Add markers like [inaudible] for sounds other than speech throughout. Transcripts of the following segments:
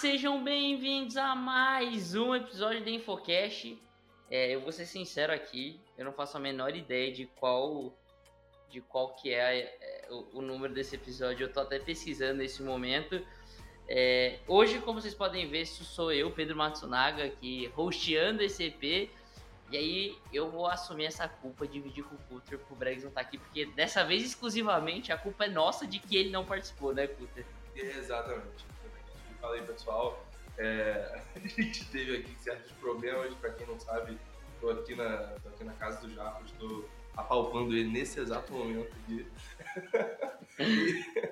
Sejam bem-vindos a mais um episódio do Infocast. É, eu vou ser sincero aqui, eu não faço a menor ideia de qual de qual que é, é, o, o, número desse episódio. Eu tô até pesquisando nesse momento. É, hoje, como vocês podem ver, sou eu, Pedro Matsunaga, aqui hosteando esse EP. E aí eu vou assumir essa culpa, dividir com o Cutter pro Bregs não tá aqui, porque dessa vez exclusivamente a culpa é nossa de que ele não participou, né, Cutter? Exatamente fala aí, pessoal. É, [laughs] a gente teve aqui certos problemas, para quem não sabe, estou aqui na, tô aqui na casa do Jaco, estou apalpando ele nesse exato momento aqui. [laughs]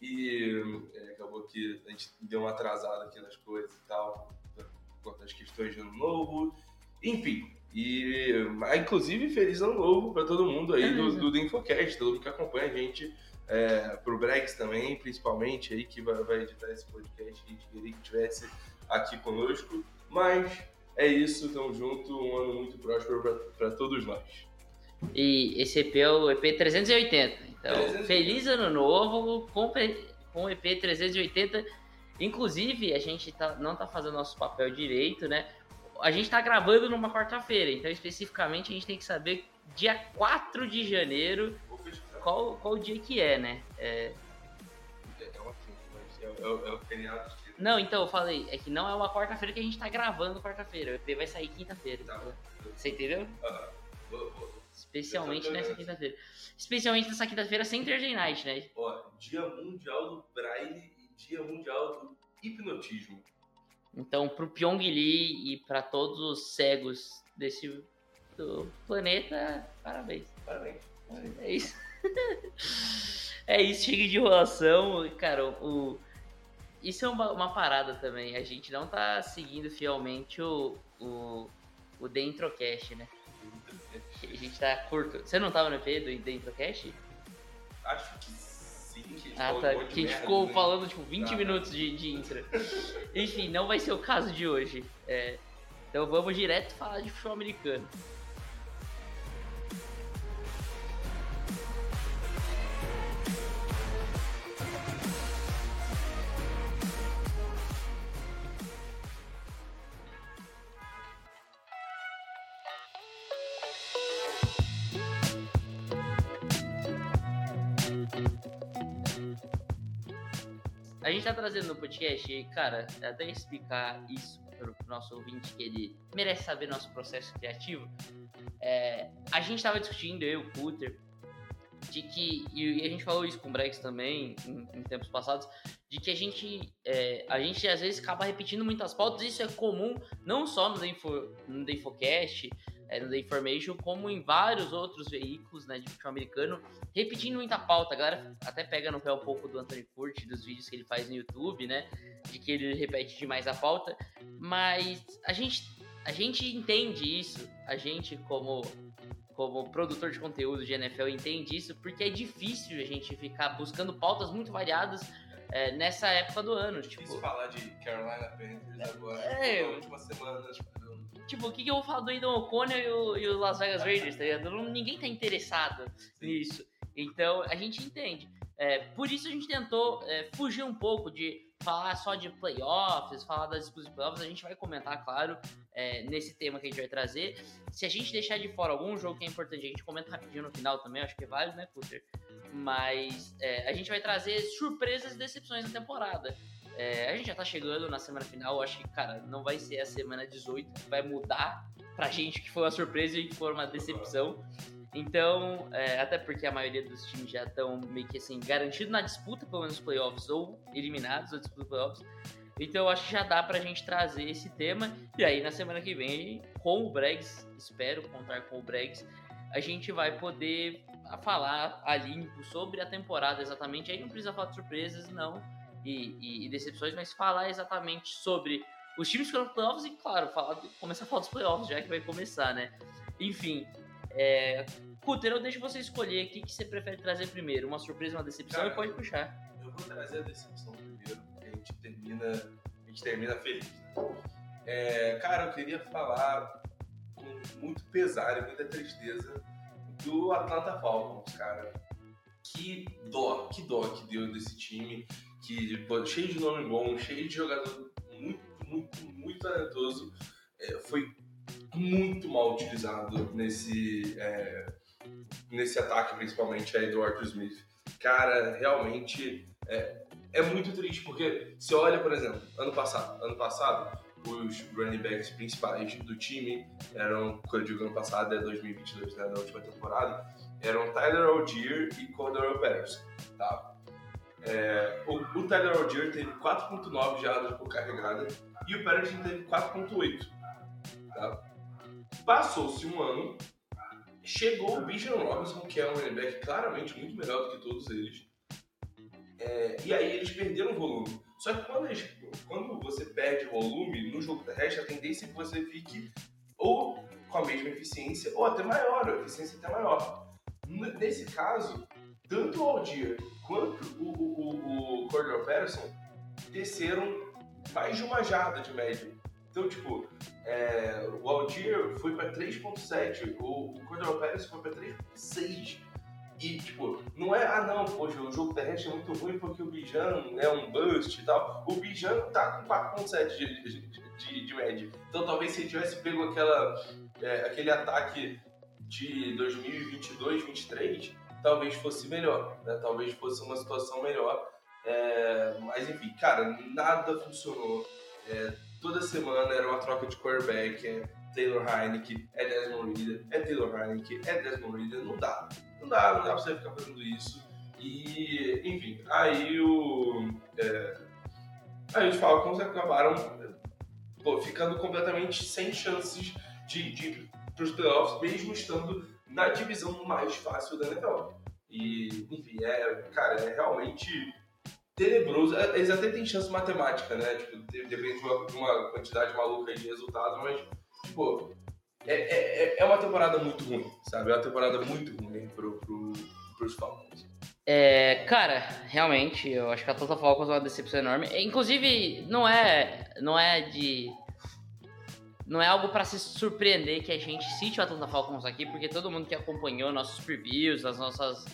e, e é, acabou que a gente deu uma atrasada aqui nas coisas e tal, por conta das questões de ano novo. Enfim, e inclusive feliz ano novo para todo mundo aí do, do, do Infocast, todo mundo que acompanha a gente é, pro Brex também, principalmente, aí que vai, vai editar esse podcast, a gente queria que tivesse aqui conosco. Mas é isso, tamo junto, um ano muito próspero para todos nós. E esse EP é o EP 380. Então, 380. feliz ano novo com, com o EP 380. Inclusive, a gente tá, não tá fazendo nosso papel direito, né? A gente tá gravando numa quarta-feira, então especificamente a gente tem que saber dia 4 de janeiro qual, qual dia que é, né? É, é uma mas é, é, é o feriado Não, então eu falei, é que não é uma quarta-feira que a gente tá gravando quarta-feira. O EP vai sair quinta-feira. Tá, Você entendeu? Boa, boa. Especialmente nessa quinta-feira. Especialmente nessa quinta-feira sem Thursday Night, né? Ó, Dia Mundial do Braille e Dia Mundial do Hipnotismo. Então, pro Pyong Lee e para todos os cegos desse do planeta, parabéns. Parabéns. É isso. É isso, chega de enrolação. Cara, o, isso é uma, uma, parada também. A gente não tá seguindo fielmente o, o, o Dentrocast, né? A gente tá curto. Você não tava no EP do Dentrocast? Acho que sim. Que ah, tá. Que a gente ficou né? falando tipo 20 tá. minutos de, de intro. Enfim, não vai ser o caso de hoje. É, então vamos direto falar de futebol americano. A gente tá trazendo no podcast, cara, até explicar isso pro nosso ouvinte que ele merece saber nosso processo criativo. É, a gente tava discutindo, eu e o Cutter, de que, e a gente falou isso com o Brex também em, em tempos passados, de que a gente, é, a gente às vezes acaba repetindo muitas pautas, isso é comum não só no Info, no Infocast, é, no The Information, como em vários outros veículos né, de futebol americano, repetindo muita pauta. A galera até pega no pé um pouco do Anthony Curti, dos vídeos que ele faz no YouTube, né? De que ele repete demais a pauta. Mas a gente, a gente entende isso, a gente como como produtor de conteúdo de NFL entende isso, porque é difícil a gente ficar buscando pautas muito variadas é, nessa época do ano. Tipo, difícil falar de Carolina Panthers agora, é, nas últimas semanas. Tipo, o que, que eu vou falar do Aidan O'Connor e o, e o Las Vegas Raiders, tá ligado? Ninguém tá interessado nisso. Então, a gente entende. É, por isso a gente tentou é, fugir um pouco de falar só de playoffs, falar das disputas de playoffs. A gente vai comentar, claro, é, nesse tema que a gente vai trazer. Se a gente deixar de fora algum jogo que é importante, a gente comenta rapidinho no final também, acho que é válido, né, Puter? Mas é, a gente vai trazer surpresas e decepções da temporada. É, a gente já tá chegando na semana final, acho que, cara, não vai ser a semana 18 que vai mudar pra gente que foi uma surpresa e que foi uma decepção. Então, é, até porque a maioria dos times já estão meio que assim, garantidos na disputa, pelo menos playoffs, ou eliminados da disputa playoffs. Então acho que já dá pra gente trazer esse tema. E aí na semana que vem, com o Bregs, espero contar com o Bregs, a gente vai poder falar a limpo sobre a temporada exatamente. Aí não precisa falar de surpresas, não, e, e, e decepções, mas falar exatamente sobre os times que foram playoffs e, claro, falar, começar a falar dos playoffs, já que vai começar, né? Enfim, é, Cutter, eu deixo você escolher o que, que você prefere trazer primeiro, uma surpresa, uma decepção, Cara, e pode puxar. Eu vou trazer a decepção primeiro, porque a gente termina, a gente termina feliz. Né? É, cara, eu queria falar com muito pesar e muita tristeza do Atlanta Falcons, cara. Que dó, que dó que deu desse time, que pô, cheio de nome bom, cheio de jogador muito, muito, muito talentoso, é, foi muito mal utilizado nesse, é, nesse ataque, principalmente aí do Arthur Smith. Cara, realmente é, é muito triste, porque se olha, por exemplo, ano passado, ano passado, os running backs principais do time eram, quando eu digo ano passado, é 2022, né, na última temporada, eram Tyler Algier e Cordero Patterson, tá? É, o, o Tyler Algier teve 4.9 jardas por carregada e o Patterson teve 4.8, tá? Passou-se um ano, chegou o Bijan Robinson, que é um running back claramente muito melhor do que todos eles, é, e aí eles perderam volume. Só que quando, eles, quando você perde volume no jogo terrestre, a tendência é que você fique ou com a mesma eficiência ou até maior, a eficiência até maior. Nesse caso, tanto o Aldir quanto o, o, o, o Cordell Patterson desceram mais de uma jarda de média. Então, tipo, é, o Aldir foi para 3.7, o, o Cordell Patterson foi para 3.6. E, tipo, não é, ah não, poxa, o jogo terrestre é muito ruim porque o Bijan é um bust e tal. O Bijan tá com 4.7 de, de, de, de média. Então talvez se ele tivesse pego aquela, é, aquele ataque de 2022, 2023, talvez fosse melhor, né? Talvez fosse uma situação melhor. É, mas enfim, cara, nada funcionou. É, toda semana era uma troca de quarterback, é Taylor Heineke, é Desmond Reader, é Taylor Heineke, é Desmond Reader, não dá. Não dá, não dá pra você ficar fazendo isso. E, enfim, aí o. É, aí os Falcons acabaram pô, ficando completamente sem chances de, de ir pros playoffs, mesmo estando na divisão mais fácil da NFL. E, enfim, é, cara, é realmente tenebroso. É, Eles até têm chance matemática, né? Tipo, de- depende de uma, de uma quantidade maluca de resultados, mas, tipo, é, é, é uma temporada muito ruim, sabe? É uma temporada muito ruim pro, pro, pros Falcons. É, cara, realmente, eu acho que a Atlanta Falcons é uma decepção enorme. É, Inclusive, não é, não é de. Não é algo pra se surpreender que a gente cite o Atlanta Falcons aqui, porque todo mundo que acompanhou nossos previews, as nossas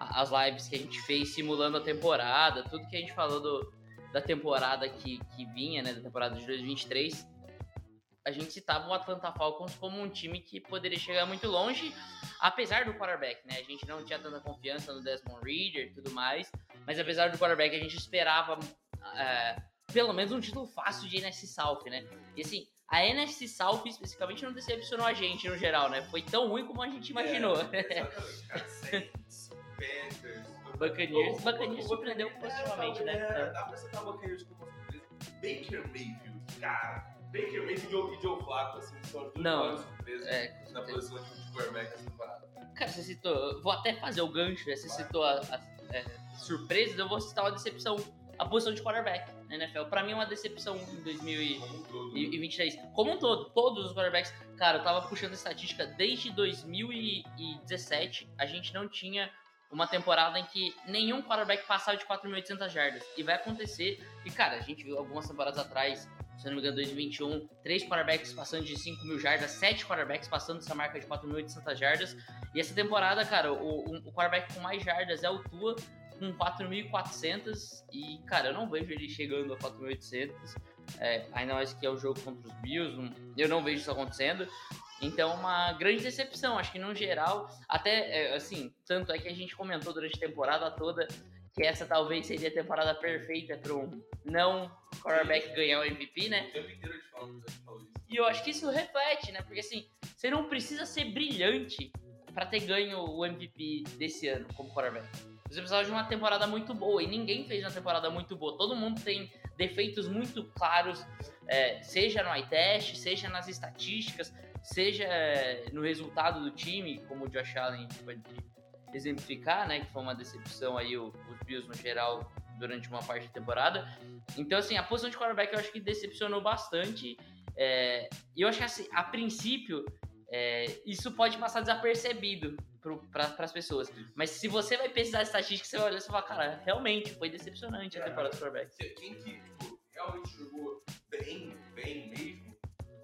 as lives que a gente fez simulando a temporada, tudo que a gente falou do, da temporada que, que vinha, né, da temporada de 2023, a gente citava o Atlanta Falcons como um time que poderia chegar muito longe, apesar do quarterback, né? A gente não tinha tanta confiança no Desmond Reader e tudo mais, mas apesar do quarterback, a gente esperava é, pelo menos um título fácil de NFC South, né? E assim, a NFC South especificamente não decepcionou a gente no geral, né? Foi tão ruim como a gente imaginou. É, exatamente, cara. [laughs] Saints, Panthers, Buccaneers. Buccaneers surpreendeu é, positivamente, né? É, dá pra citar o Buccaneers como uma surpresa. Baker Mayfield, cara. Baker Mayfield e Joe- Flacco, assim, são as duas maiores surpresas É, na posição de quarterback essa temporada. Cara, você citou. Vou até fazer o gancho, né? Você citou as surpresas, eu vou citar uma decepção. A posição de quarterback NFL. Pra mim é uma decepção em 2023. Como um todo. 23. Como um todo, todos os quarterbacks. Cara, eu tava puxando estatística desde 2017. A gente não tinha uma temporada em que nenhum quarterback passava de 4.800 jardas. E vai acontecer. E, cara, a gente viu algumas temporadas atrás, se não me engano, 2021, três quarterbacks passando de 5 mil jardas, sete quarterbacks passando dessa marca de 4.800 jardas. E essa temporada, cara, o, o, o quarterback com mais jardas é o Tua, com 4.400. E, cara, eu não vejo ele chegando a 4.800. É, ainda mais que é o jogo contra os Bills, eu não vejo isso acontecendo. Então, uma grande decepção. Acho que, no geral, até, é, assim, tanto é que a gente comentou durante a temporada toda que essa talvez seria a temporada perfeita para um não quarterback ganhar o MVP, né? O tempo inteiro a gente fala isso. E eu acho que isso reflete, né? Porque assim, você não precisa ser brilhante pra ter ganho o MVP desse ano como quarterback. Você precisava de uma temporada muito boa e ninguém fez uma temporada muito boa. Todo mundo tem defeitos muito claros, é, seja no eye test, seja nas estatísticas, seja é, no resultado do time, como o Josh Allen pode exemplificar, né, que foi uma decepção aí os Bills no geral durante uma parte da temporada. Então, assim, a posição de quarterback eu acho que decepcionou bastante. É, e eu acho que, assim, a princípio, é, isso pode passar desapercebido para as pessoas. Mas se você vai pesquisar a estatística, você vai olhar e vai falar, cara, realmente foi decepcionante a temporada do quarterback. Quem que, tipo, realmente jogou bem, bem mesmo?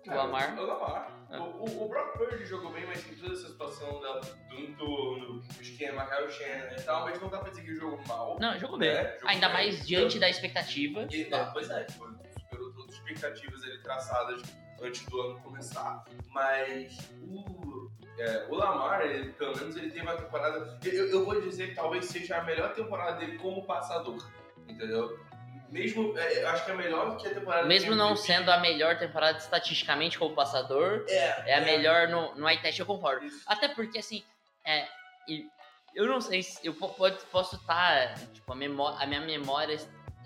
O Lamar. O Lamar. Ah. O, o, o Brock Purdy jogou bem, mas tem toda essa situação da, do entorno, o esquema, Kyle Shannon e tal, mas não dá pra dizer que jogou mal. Não, jogou bem. É, jogou Ainda bem. mais diante da expectativa. E, não, pois é, tipo, superou todas as expectativas ali traçadas antes do ano começar. Mas o, é, o Lamar, ele, pelo menos, ele teve uma temporada. Eu, eu vou dizer que talvez seja a melhor temporada dele como passador. Entendeu? Mesmo, é, eu acho que é melhor que a temporada Mesmo não MVP. sendo a melhor temporada estatisticamente como passador, É, é a melhor no, no eye test, eu concordo. Isso. Até porque, assim, é, eu não sei se eu posso estar, tipo, a, a minha memória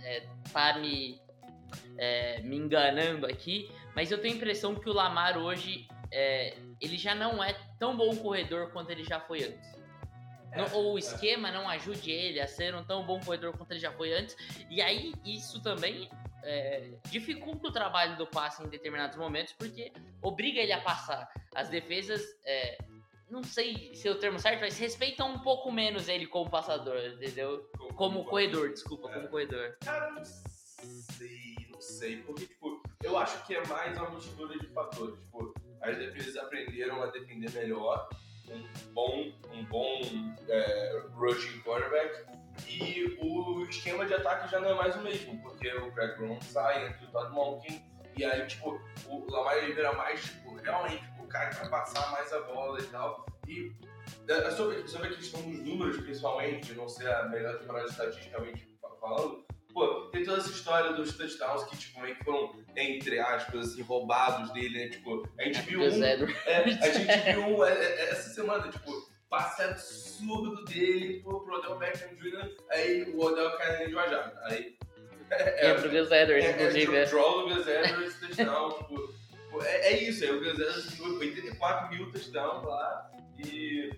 é, tá me, é, me enganando aqui, mas eu tenho a impressão que o Lamar hoje, é, ele já não é tão bom corredor quanto ele já foi antes. Não- ou o esquema não ajude ele a ser um tão bom corredor quanto ele já foi antes. E aí, isso também é, dificulta o trabalho do passe em determinados momentos, porque obriga ele a passar. As defesas, é, não sei se é o termo certo, mas respeitam um pouco menos ele como passador, entendeu? Como corredor, desculpa, É. como corredor. Cara, não sei, não sei. Porque, tipo, eu acho que é mais uma mistura de fatores. Tipo, as defesas aprenderam a defender melhor, um bom, um bom é, rushing quarterback, e o esquema de ataque já não é mais o mesmo, porque o Greg Brown sai entre o Todd Monken, e aí, tipo, o Lamar ele vira mais, tipo, realmente, o cara passar mais a bola e tal. E é, sobre, sobre a questão dos números, principalmente, de não ser a melhor temporada estatisticamente fa- falando, pô, tem toda essa história dos touchdowns que, tipo, meio que foram, entre aspas, assim, roubados dele, né? Tipo, a gente viu um, é, a gente viu um é, é, essa semana, tipo, passe absurdo dele pro, pro Odell Beckham Jr., aí o Odell cai de uma jarda. Aí. [laughs] É, É pro Gus Edwards, é, inclusive. é, é. draw do Gus Edwards, touchdown, tipo, é, é isso, aí o Gus Edwards ficou 84 mil touchdowns lá e,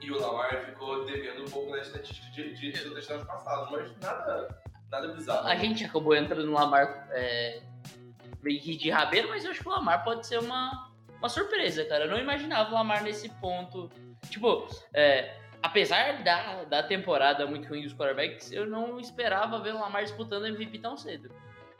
e o Lamar ficou devendo um pouco na estatística de, de, de touchdowns passados, mas nada, nada bizarro. A gente acabou entrando no Lamar é, de rabeiro, mas eu acho que o Lamar pode ser uma, uma surpresa, cara. Eu não imaginava o Lamar nesse ponto. Tipo, é, apesar da, da temporada muito ruim dos quarterbacks, eu não esperava ver o Lamar disputando MVP tão cedo.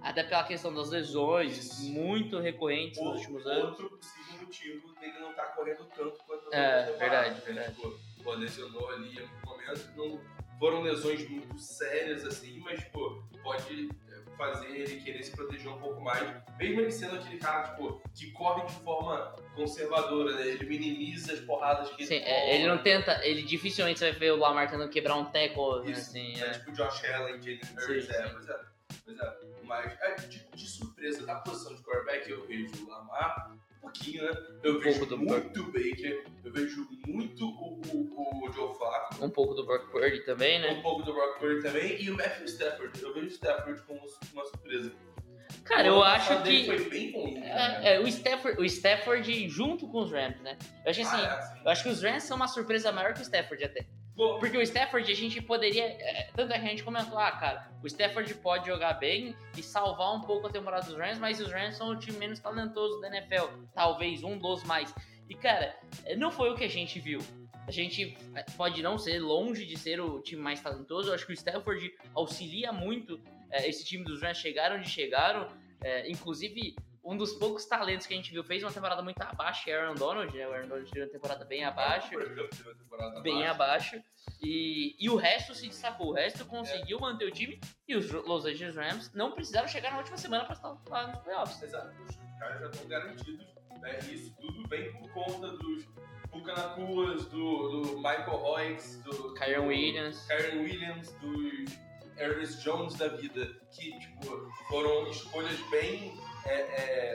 Até pela questão das lesões, Isso. muito recorrentes nos Ou- últimos anos. Outro possível motivo dele não estar correndo tanto quanto É, verdade, né? verdade. Tipo, pô, lesionou ali algum momento. Não foram lesões muito sérias, assim, mas, pô, pode é, fazer ele querer se proteger um pouco mais. Mesmo ele sendo aquele cara, tipo, que corre de forma conservadora, né? Ele minimiza as porradas que Sim, ele é, ele não tenta. Ele dificilmente você vai ver o Lamar tentando quebrar um tackle, né, Isso, assim. é, é. tipo Josh Allen, Jalen Hurts, Sim, é, sim. pois é. Pois é. Mas é, de, de surpresa, da posição de quarterback, eu vejo o Lamar pouquinho, né? Eu Um vejo muito o Baker, eu vejo muito o, o, o Joe Flacco, Um pouco do Brock Purdy também, né? um pouco do Brock Purdy também, e o Matthew Stafford. Eu vejo o Stafford como uma surpresa. Cara, eu acho que. foi bem ruim, né? É, é, o, Stafford, o Stafford junto com os Rams, né? Eu acho assim, Ah, é, sim. eu acho que os Rams são uma surpresa maior que o Stafford até. Porque o Stafford a gente poderia. é, tanto é que a gente comentou, ah, cara, o Stafford pode jogar bem e salvar um pouco a temporada dos Rams, mas os Rams são o time menos talentoso da NFL. Talvez um dos mais. E, cara, é, não foi o que a gente viu. A gente é, pode não ser longe de ser o time mais talentoso. Eu acho que o Stafford auxilia muito é, esse time dos Rams chegaram onde chegaram. É, inclusive, um dos poucos talentos que a gente viu fez uma temporada muito abaixo, é Aaron Donald, né? O Aaron Donald teve uma temporada bem abaixo temporada bem abaixo. abaixo. E, e o resto se destacou. O resto conseguiu manter o time. E os Los Angeles Rams não precisaram chegar na última semana para estar lá nos playoffs. Exato, os caras já estão garantidos. Né? Isso tudo vem por conta dos Bucanacuas, do, do Michael Hoyts, do Kyron Williams. Kyron Williams, dos Ernest Jones da vida, que tipo, foram escolhas bem. É,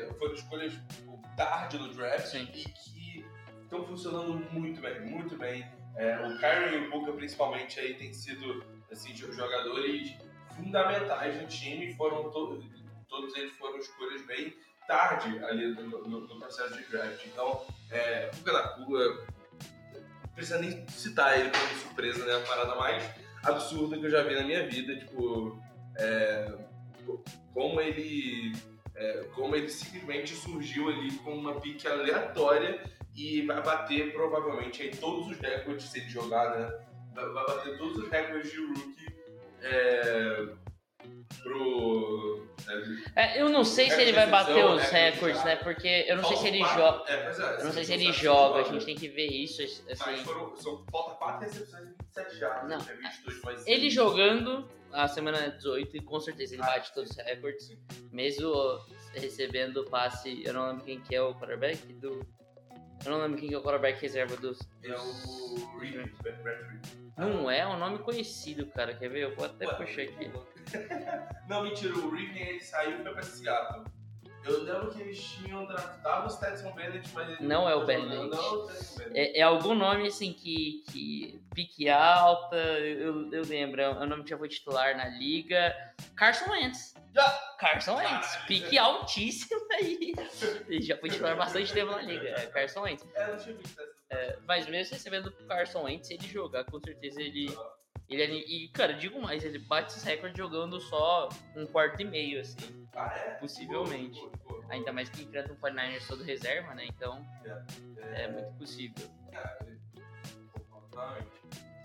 é, foram escolhas tipo, tarde no draft Sim. e que estão funcionando muito bem, muito bem. É, o Kyron e o Buca, principalmente, aí, têm sido assim, jo- jogadores fundamentais no time. Foram to- todos eles foram escolhas bem tarde ali no, no- no processo de draft. Então, é, Buca da Cuba, precisa nem citar ele como surpresa, né? A parada mais absurda que eu já vi na minha vida, tipo, é, como ele é, como ele simplesmente surgiu ali com uma pique aleatória e vai bater provavelmente aí todos os recordes se ele jogar, né? Vai bater todos os recordes de rookie é, pro. É, eu não sei se ele vai bater os recordes, né? Porque eu não sei se ele joga. É, é, Eu não sei se ele joga, a gente tem que ver isso. Mas Assim, foram, são, falta 4 recepções e 27 jardas. Não. É 22, mas ele jogando a semana 18, e com certeza ele bate todos os recordes. Mesmo recebendo o passe, eu não lembro quem que é o quarterback do. Eu não lembro quem que é o quarterback reserva dos. É o Reed. Não é, é um nome conhecido, cara. Quer ver? Eu vou até Ué, puxar aqui. [laughs] Não, mentira, o Reed ele saiu e foi pra Seattle. Eu lembro que eles tinham draftado o Stetson Bennett, mas ele Não é o Bennett. Não é o. É, é algum nome assim que, que pique alta, eu, eu lembro, é um nome que já foi titular na liga. Carson Wentz. Carson Wentz, pique altíssimo aí. Ele já foi titular bastante tempo na liga, é Carson Wentz. É, não tinha visto Stetson Bennett. Mas mesmo recebendo o Carson Wentz, ele jogar, com certeza ele. Ele é- e, cara, digo mais, ele bate esse recorde jogando só um quarto e meio, assim. Ah, é? Possivelmente. Pô, pô, pô. Ainda mais que enfrenta um 49ers todo reserva, né? Então é muito possível.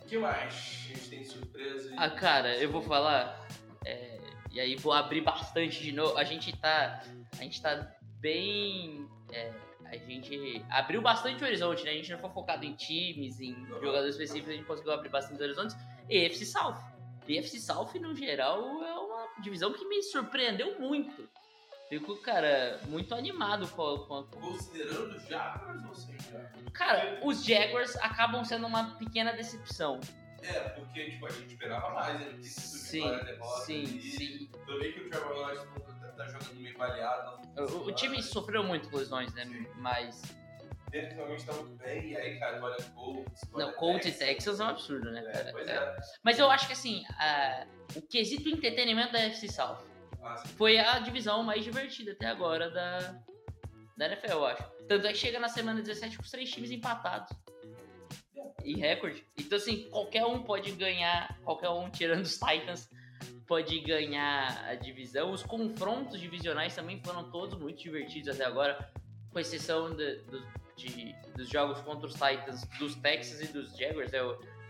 O que mais? A gente tem surpresa. Ah, cara, eu vou falar. é, e aí vou abrir bastante de novo. A gente tá. A gente tá bem. é, a gente abriu bastante o horizonte, né? A gente não foi focado em times, em jogadores específicos, a gente conseguiu abrir bastante horizontes. EFC South. EFC South, no geral, é uma divisão que me surpreendeu muito. Fico, cara, muito animado com, a- com a, Considerando os Jaguars ou sem Jaguars? Cara, os Jaguars acabam sendo uma pequena decepção. É, porque tipo, a gente esperava mais, né? Porque se Sim, vitória, derrota, sim, e sim. Bem que o Trevor Lawrence tá, tá jogando meio baleado. O, o time sofreu muito com lesões, né? Mas. Definitivamente tá muito bem, e aí, cara, olha Colts. Não, Colts e. Texas é um absurdo, né, É, cara? pois É. é. Mas eu acho que assim, a- o quesito entretenimento da FC South Ah, foi a divisão mais divertida até agora da, da NFL, eu acho. Tanto é que chega na semana 17 com os três times empatados. Em recorde. Então, assim, qualquer um pode ganhar, qualquer um tirando os Titans, pode ganhar a divisão. Os confrontos divisionais também foram todos muito divertidos até agora, com exceção de- do- de- dos jogos contra os Titans, dos Texas e dos Jaguars.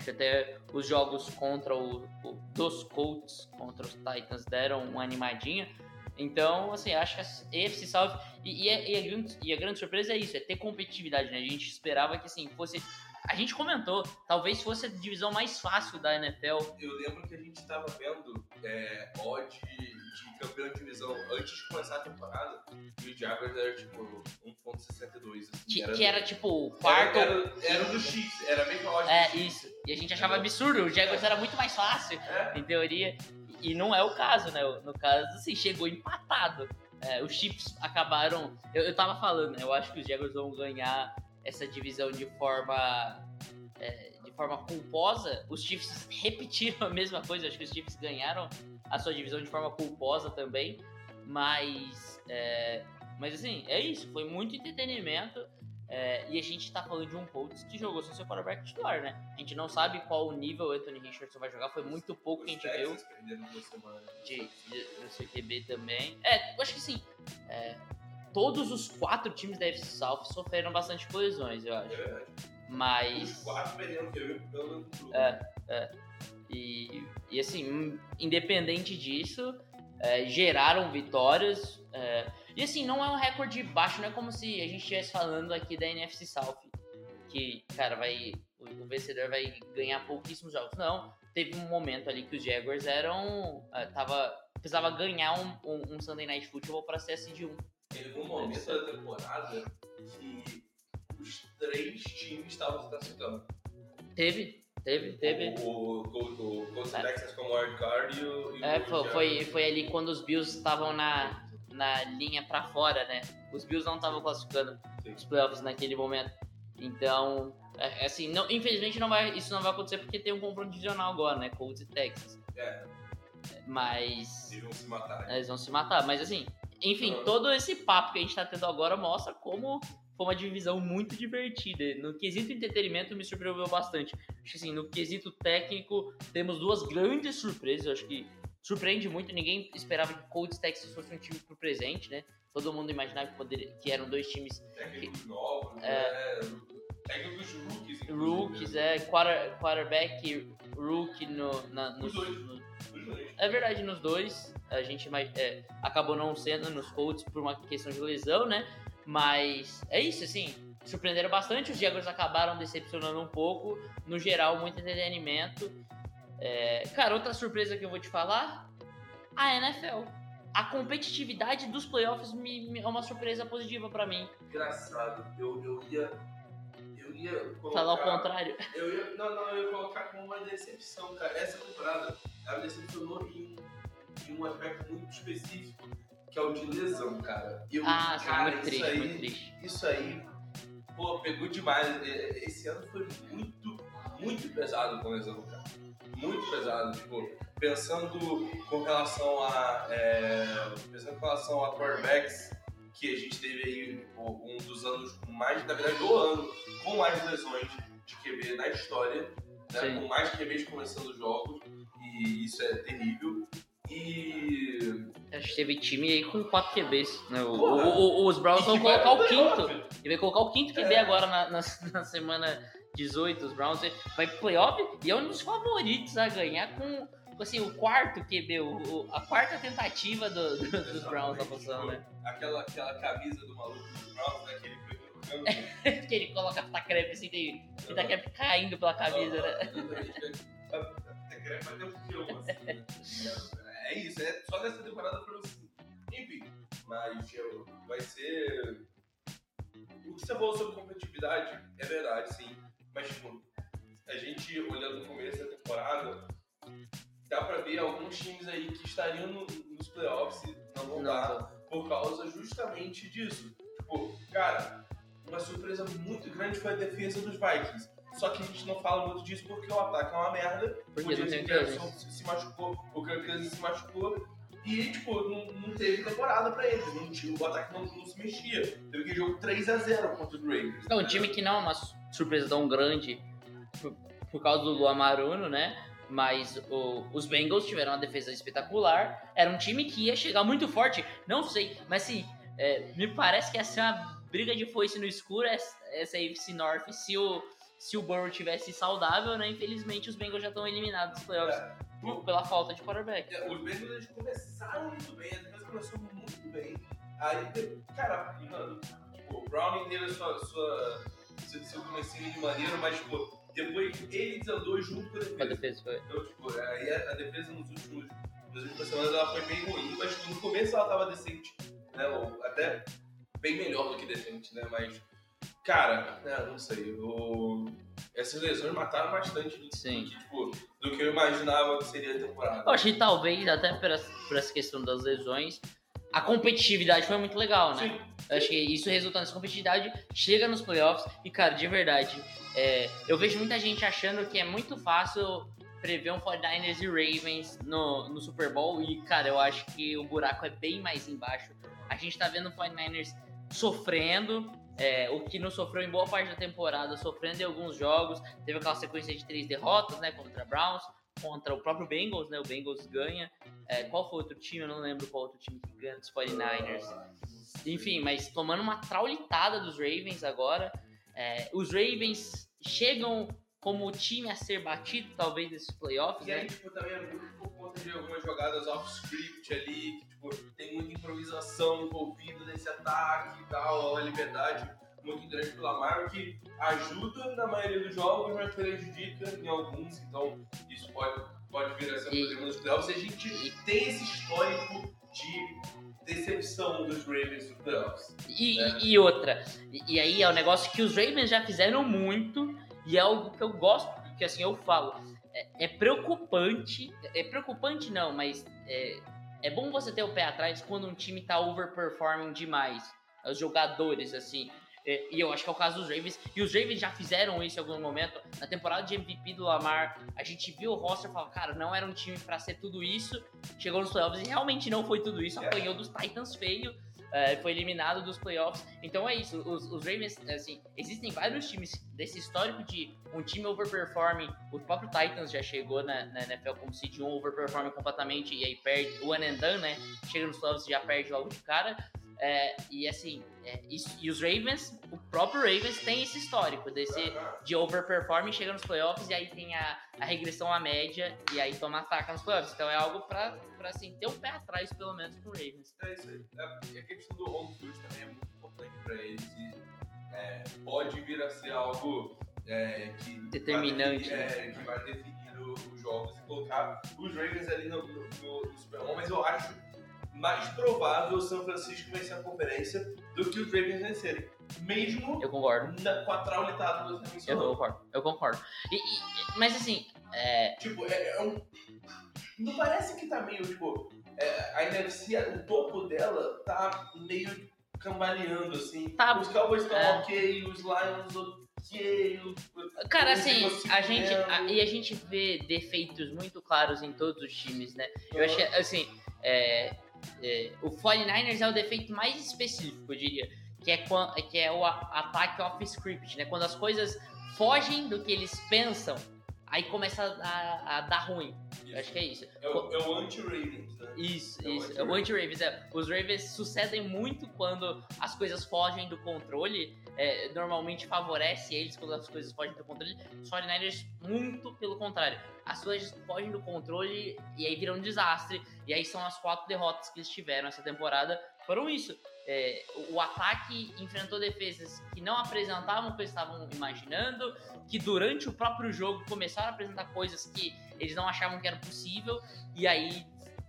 Que até os jogos contra o, o- dos Colts contra os Titans deram uma animadinha. Então, assim, acho que a AFC South. E, e, é- e a grande, e a grande surpresa é isso, é ter competitividade, né? A gente esperava que assim, fosse. A gente comentou, talvez fosse a divisão mais fácil da NFL. Eu lembro que a gente tava vendo é, odd de campeão de divisão antes de começar a temporada, e o Jaguars era tipo 1.62. Assim, Que, que era tipo o quarto. Era, era, era do Chiefs, era mesma odd É, isso. E a gente achava absurdo, o Jaguars era muito mais fácil, É. em teoria. E não é o caso, né? No caso, assim, chegou empatado. É, os Chiefs acabaram. Eu, eu tava falando, né? Eu acho que os Jaguars vão ganhar essa divisão de forma. é, forma culposa. Os Chiefs [laughs] repetiram a mesma coisa. Acho que os Chiefs ganharam a sua divisão de forma culposa também. Mas. é, mas assim, é isso. Foi muito entretenimento. É, e a gente tá falando de um Colts que jogou sem seu quarterback titular, né? A gente não sabe qual o nível o Anthony Richardson vai jogar, foi muito pouco que a gente viu de, de, do CQB também. É, eu acho que sim. é, todos os quatro times da FC South sofreram bastante colisões, eu É acho. Verdade. Os Mas. quatro perderam, que eu vi pelo grupo. É. E, e assim, independente disso, é, geraram vitórias. é, e assim, não é um recorde baixo, não é como se a gente estivesse falando aqui da NFC South. Que, cara, vai. O, o vencedor vai ganhar pouquíssimos jogos. Não. Teve um momento ali que os Jaguars eram. é, tava, precisava ganhar um, um, um Sunday Night Football pra ser SD1. Teve um momento da temporada que os três times estavam se classificando. Teve, teve, teve. O, o, o, o Colts É. Texans como wildcard e o. e É, foi, foi, foi ali quando os Bills estavam na, na linha pra fora, né? Os Bills não estavam classificando Sim. os playoffs naquele momento. Então, é, assim, não, infelizmente não vai, isso não vai acontecer porque tem um confronto divisional agora, né? Colts e Texas. É, Mas eles vão se matar. eles vão se matar. Mas assim, enfim, Ah. todo esse papo que a gente tá tendo agora mostra como foi uma divisão muito divertida. No quesito entretenimento, me surpreendeu bastante. Acho que assim, no quesito técnico, temos duas grandes surpresas. Acho que surpreende muito. Ninguém esperava que Colts Texas fosse um time pro presente, né? Todo mundo imaginava que, poderia, que eram dois times Técnicos novos, É. né? Técnicos rookies. né? é, quarter, quarterback rookie no, na, nos, Os dois. no-. É verdade, nos dois. A gente é, acabou não sendo nos Colts por uma questão de lesão, né? Mas é isso, assim. Surpreenderam bastante. Os Jaguars acabaram decepcionando um pouco. No geral, muito entretenimento. É, cara, outra surpresa que eu vou te falar: a NFL. A competitividade dos playoffs me, me- é uma surpresa positiva pra mim. Engraçado. Eu, eu ia. Eu ia colocar. Falar o contrário. Eu ia, não, não, eu ia colocar como uma decepção, cara. Essa temporada, ela decepcionou em, em um aspecto muito específico, que é o de lesão, cara. Eu, Ah, cara, isso triste, aí, triste. Isso aí, pô, pegou demais. É, Esse ano foi muito, muito pesado com lesão, cara. Muito pesado, tipo, pensando com relação a. é, pensando com relação a quarterbacks, que a gente teve aí um dos anos com mais, na verdade, do ano, com mais lesões de QB na história, né? Com mais QBs começando jogos, e isso é terrível. E. A gente teve time aí com 4 QBs. Né? O- o- o- os Browns e vão que colocar o quinto. playoff. Ele vai colocar o quinto QB É. agora na, na, na semana 18, os Browns. Vai pro playoff e é um dos favoritos a ganhar com, assim, o quarto QB, o, a quarta tentativa do- do- dos Browns da posição, né? Aquela, aquela camisa do maluco dos Browns, né? Que ele foi [laughs] que ele coloca fita crepe assim, tem fita crepe caindo pela camisa, né? [laughs] [laughs] É isso, é só dessa temporada foram assim. Enfim, mas eu- vai ser. O que você falou sobre competitividade é verdade, sim. Mas, tipo, a gente olhando no começo da temporada, dá pra ver alguns times aí que estariam no- nos playoffs e não vão dar por causa justamente disso. Tipo, cara, uma surpresa muito grande foi a defesa dos Vikings. Só que a gente não fala muito disso porque o ataque é uma merda. porque o não Jason Cousins. se, se machucou, o Kirk Cousins se machucou. E, tipo, não, não teve temporada pra eles. Não, tinha- o ataque não, não se mexia. Teve aquele jogo 3x0 contra os Ravens. É um time que não é uma su- surpresa tão grande por, por causa do Luan Maruno, né? Mas o- os Bengals tiveram uma defesa espetacular. Era um time que ia chegar muito forte. Não sei, mas assim, é, me parece que ia ser uma briga de foice no escuro essa, essa AFC North. Se o, se o Burrow tivesse saudável, né? Infelizmente os Bengals já estão eliminados dos playoffs É, por- pela falta de quarterback. É, Os Bengals eles começaram muito bem, a defesa começou muito bem. Aí, cara, mano, tipo, o Browning teve a sua, sua, seu, seu comecinho de maneiro, mas, tipo, depois ele desandou junto com a A defesa. defesa foi. Então, tipo, aí a, a defesa nos últimos, nas últimas semanas ela foi bem ruim, mas tipo, no começo ela tava decente, né? Ou até bem melhor do que decente, né? Mas, cara, né, não sei, o... essas lesões mataram bastante do, Sim. que, tipo, do que eu imaginava que seria a temporada. Eu acho que talvez, até por essa, questão das lesões, a competitividade foi muito legal, né? Sim. Eu acho que isso resulta nessa competitividade, chega nos playoffs e, cara, de verdade, é, eu vejo muita gente achando que é muito fácil prever um 49ers e Ravens no, no Super Bowl e, cara, eu acho que o buraco é bem mais embaixo. A gente tá vendo o 49ers sofrendo, é, o que não sofreu em boa parte da temporada, sofrendo em alguns jogos, teve aquela sequência de três derrotas, né, contra Browns, contra o próprio Bengals, né, o Bengals ganha. É, qual foi outro time? Eu não lembro qual outro time que ganha dos 49ers. Enfim, mas tomando uma traulitada dos Ravens agora. É, os Ravens chegam como time a ser batido, talvez, nesses playoffs, E aí, né? tipo, também é muito por conta de algumas jogadas off-script ali, que, tipo, tem muita improvisação envolvida nesse ataque e tal, uma liberdade muito grande do Lamar, o que ajuda na maioria dos jogos, mas prejudica em alguns, então isso pode, pode vir a ser um E- problema nos playoffs. E a gente tem esse histórico de decepção dos Ravens nos playoffs. E, É. e outra, e, e aí é um negócio que os Ravens já fizeram muito e é algo que eu gosto, que assim eu falo, é, é preocupante, é preocupante não, mas é, é bom você ter o pé atrás quando um time tá overperforming demais, os jogadores assim. É, e eu acho que é o caso dos Ravens. E os Ravens já fizeram isso em algum momento. Na temporada de MVP do Lamar, a gente viu o roster e falou, cara, não era um time pra ser tudo isso. Chegou nos playoffs e realmente não foi tudo isso. É. Apanhou dos Titans feio. É, foi eliminado dos playoffs. Então é isso, os, os Ravens, assim, existem vários times desse histórico de um time overperforming, o próprio Titans já chegou na, na NFL como de um overperforming completamente e aí perde o one and done, né? Chega nos playoffs e já perde logo de cara. É, e assim, é, isso- e os Ravens, o próprio Ravens tem esse histórico desse de overperforming, chega nos playoffs e aí tem a, a regressão à média e aí toma ataque nos playoffs. Então é algo pra, pra assim, ter um pé atrás, pelo menos, pro Ravens. É isso aí. É, e a questão do home field também é muito importante pra eles e é, pode vir a ser algo é, que Determinante, vai né? definir, é, que vai definir os jogos e colocar os Ravens ali no, no, no, no Super Bowl, mas eu acho mais provável o São Francisco vencer a conferência do que os Ravens vencerem. Mesmo Eu concordo. na, com a traulitada você Eu concordo. Eu concordo. E- e- mas assim, é, Tipo, é, é um. Não parece que tá meio, tipo. é, a NFC, o topo dela tá meio cambaleando, assim. Tá, Os Cowboys estão é. ok, os Lions ok. os- Cara, assim, a gente. a- e a gente vê defeitos muito claros em todos os times, né? Eu acho que, assim, é, é, o 49ers é o defeito mais específico, eu diria. Que é, que é o ataque off-script, né? Quando as coisas fogem do que eles pensam, aí começa a, a- dar ruim. Eu acho que é isso. É o, é o anti-Ravens, né? Isso, É o isso. É o anti-Ravens. É. Os Ravens sucedem muito quando as coisas fogem do controle. é, normalmente favorece eles quando as coisas fogem do controle. Os 49ers, muito pelo contrário. As coisas fogem do controle e aí viram um desastre. E aí são as quatro derrotas que eles tiveram essa temporada. Foram isso. É, o- ataque enfrentou defesas que não apresentavam o que eles estavam imaginando, que durante o próprio jogo começaram a apresentar coisas que eles não achavam que era possível, e aí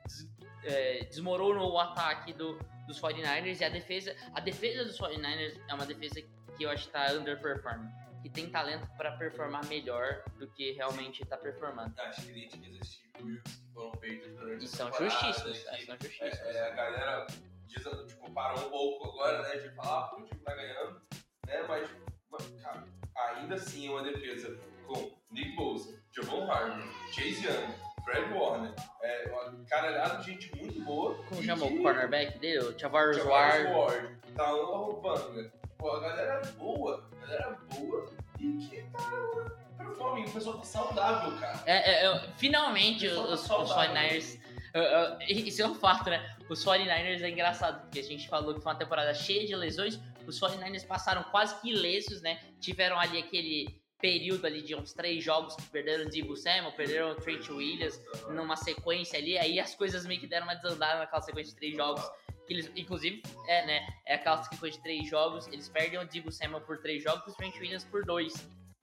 des- é, desmoronou o ataque do, dos 49ers e a defesa. A defesa dos 49ers é uma defesa que eu acho que tá underperforming. Que tem talento para performar melhor do que realmente tá performando. As críticas, esses que foram feitas durante E são justíssimos, que, é, são justíssimos. É, é, a galera ainda assim é uma defesa com Nick Bosa, Javon Harmon, Chase Young, Fred Warner, é, uma caralhada de gente muito boa. Como chama que- o cornerback dele? O Tavares Javaris Ward. Ward, tá Banga, pô, a galera boa, a galera boa e que tá performing, o pessoal tá saudável, cara. É, é, é, finalmente Pessoal tá os, os saudável. 49ers. uh, uh, isso é um fato, né? Os 49ers é engraçado, porque a gente falou que foi uma temporada cheia de lesões. Os 49ers passaram quase que ilesos, né? Tiveram ali aquele período ali de uns três jogos que perderam o Dibu Samuel, perderam o Trent Williams numa sequência ali. Aí as coisas meio que deram uma desandada naquela sequência de três jogos. Que eles, inclusive, é, né? É aquela sequência de três jogos. Eles perdem o Dibu Samuel por três jogos e o Trent Williams por dois.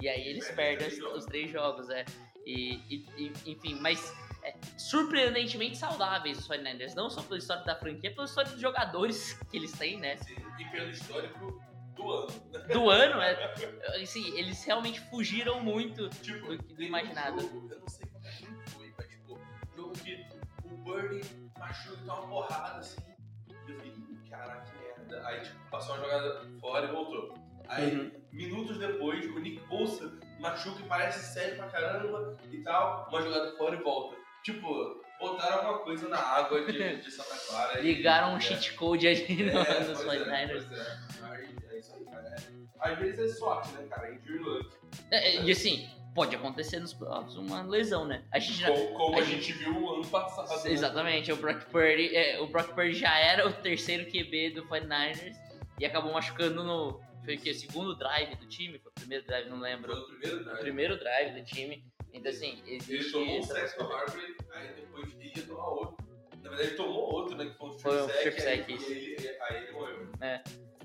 E aí eles perdem os, os três jogos, é. E, e- e- enfim, mas é, surpreendentemente saudáveis os 49ers, não só pela história da franquia, pela história dos jogadores [laughs] que eles têm, né? Assim, e pelo histórico do ano. Do ano, é, assim, eles realmente fugiram muito. Tipo, Do- do teve um imaginado. jogo, eu não sei quem foi, mas tipo, jogo que o Birdie machuca tá uma porrada assim. E eu falei, "Ih, caraca, que merda. Aí tipo, passou uma jogada fora e voltou. Aí, Uhum. minutos depois, o Nick Bolsa machuca e parece sério pra caramba e tal, uma jogada fora e volta. Tipo, botaram alguma coisa na água de, de Santa Clara. e- Ligaram um é. cheat code ali no- É, nos pois é, 49ers. pois é. É isso aí, cara. É. Às vezes é sorte, né, cara? Injury luck. É, é, E assim, pode acontecer nos playoffs uma lesão, né? A gente já, Como, como a a gente viu o ano passado. né? Exatamente, o Brock Purdy, é, o Brock Purdy já era o terceiro QB do 49ers e acabou machucando no foi o quê? segundo drive do time, foi o primeiro drive, não Foi lembro. o primeiro O drive. primeiro drive do time. Então assim, Ele existe tomou um essa sexto possibilidade. Harvey, aí depois ia tomar outro. Na verdade, ele tomou outro, né? Que foi um um strip sack, aí, ele, aí ele morreu.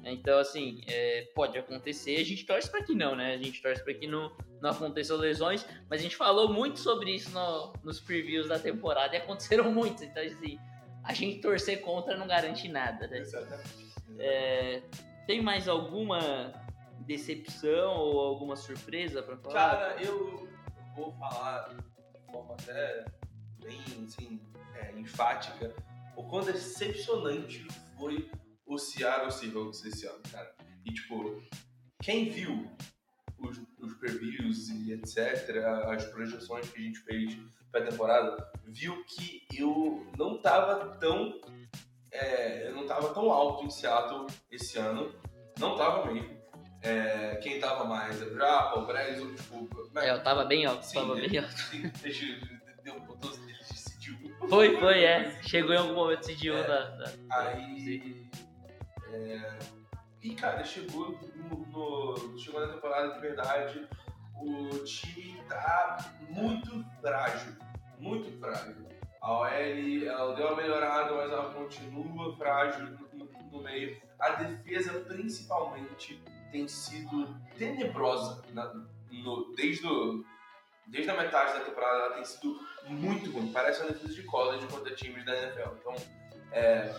Então assim, é, pode acontecer. A gente torce pra que não, né? A gente torce pra que não, não aconteçam lesões, mas a gente falou muito sobre isso no- nos previews da temporada e aconteceram [laughs] muitos. Então assim, a gente torcer contra não garante nada, né? Exatamente. É, tem mais alguma decepção ou alguma surpresa pra falar? Cara, eu vou falar de forma até bem assim, é, enfática o quão decepcionante foi o Seattle Seahawks esse ano, cara. E tipo, quem viu os, os previews e etc., as projeções que a gente fez pra temporada, viu que eu não tava tão é, não tava tão alto em Seattle esse ano. Não tava mesmo. É, quem tava mais é o Japa, o Brezo, tipo. É, eu tava bem alto, Sim, tava ele- bem alto. deixa, deu, botou, ele decidiu. Foi, foi, é. Chegou em algum momento de um É. da, da- Aí. É, e cara, chegou no, no- chegou na temporada de verdade. O time tá muito frágil. Muito frágil. A OL ela deu uma melhorada, mas ela continua frágil no- no meio. A defesa, principalmente, tem sido tenebrosa na- no- desde, o, desde a metade da temporada. Ela tem sido muito ruim. Parece uma defesa de college contra times da NFL. Então, é,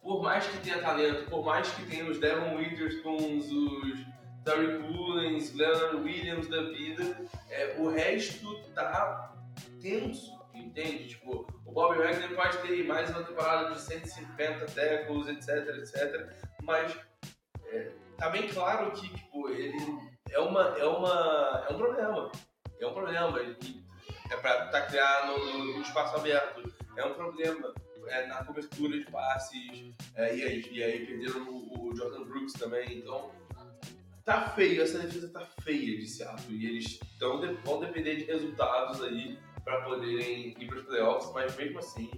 por mais que tenha talento, por mais que tenha os Devon Witherspons, os Terry Mullins, Leonard Williams da vida, é, o resto tá tenso, entende? Tipo, o Bob Wagner pode ter mais uma temporada de 150 tackles, etc, etc, mas é, tá bem claro que tipo, ele é, uma, é, uma, é um problema. É um problema. Ele, é pra taclear no, no- no espaço aberto. É um problema é, na cobertura de passes. É, e, aí, e aí perderam o, o Jordan Brooks também. Então, tá feio. Essa defesa tá feia de Seattle. E eles tão, de- vão depender de resultados aí para poderem ir para os playoffs. Mas mesmo assim,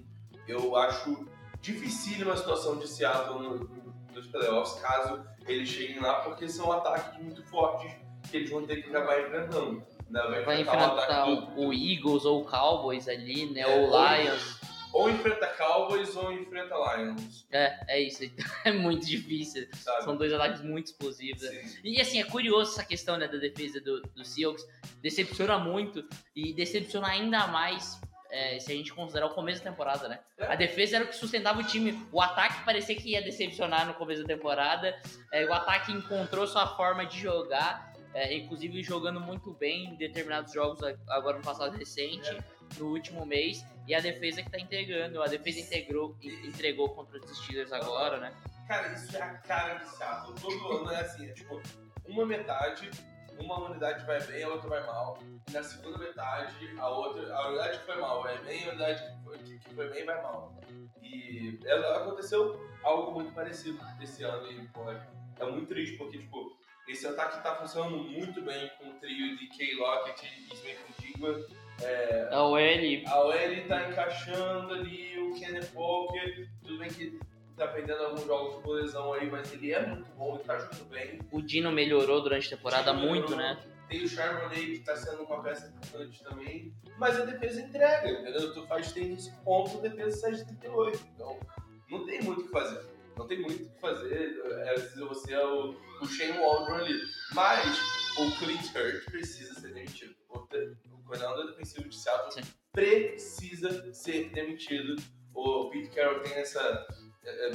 eu acho dificílima a situação de Seattle no- nos playoffs, caso eles cheguem lá, porque são ataques muito fortes que eles vão ter que acabar enfrentando. né? Vai o enfrentar do- o, o Eagles ou o Cowboys ali, né? É, ou o ou- Lions. Ou enfrenta Cowboys ou enfrenta Lions, É, é isso. [laughs] É muito difícil. sabe? São dois ataques muito explosivos. Sim. E assim, é curioso essa questão né, da defesa do, do Seahawks. Decepciona muito e decepciona ainda mais é, se a gente considerar o começo da temporada, né? É. A defesa era o que sustentava o time. O ataque parecia que ia decepcionar no começo da temporada. É, o ataque encontrou sua forma de jogar, é, inclusive jogando muito bem em determinados jogos agora no passado recente, no último mês. E a defesa que tá entregando. A defesa integrou, en- entregou contra os Steelers agora, né? Cara, isso é a cara de Seattle. Todo ano é assim, é tipo, uma metade, uma unidade vai bem, a outra vai mal. E na segunda metade, a outra, a unidade que foi mal vai bem, a unidade que foi, que, que foi bem vai mal. E é, aconteceu algo muito parecido esse ano e, pô, é, muito triste, porque, tipo, esse ataque tá funcionando muito bem com o trio de Kay Lockett e Smith Digma. É, A OL a OL tá encaixando ali, o Kenneth Walker, tudo bem que tá perdendo alguns jogos por lesão aí, mas ele é muito bom, ele tá jogando bem. O Dino melhorou durante a temporada Melhorou. muito, né? Tem o Charbonnet que tá sendo uma peça importante também, mas a defesa entrega, entendeu? Tu faz 30 pontos, a defesa sai de 38, então não tem muito o que fazer. Não tem muito o que fazer, é, você é o, o Shane Waldron ali. Mas o Clint Hurt precisa ser demitido. O, o coordenador defensivo de Seattle Sim. precisa ser demitido. O Pete Carroll tem essa, é, é,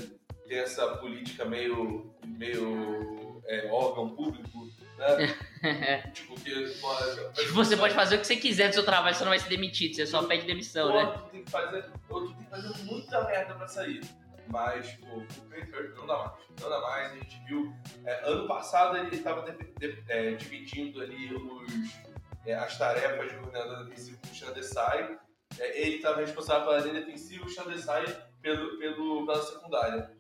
tem essa política meio, meio é, órgão público, né? [laughs] tipo, que pode, Você pode fazer o que você quiser do seu trabalho, você não vai ser demitido, você só pede demissão, né? tu tem que fazer, ou tu tem que fazer muita merda pra sair. Mas, pô, o Clint Hurt não dá mais. Não dá mais. A gente viu. é, ano passado ele estava dividindo ali os, é, as tarefas de coordenador defensivo com o Sean Desai. É, ele estava responsável pela linha defensiva e o Sean Desai pelo, pelo, pela secundária.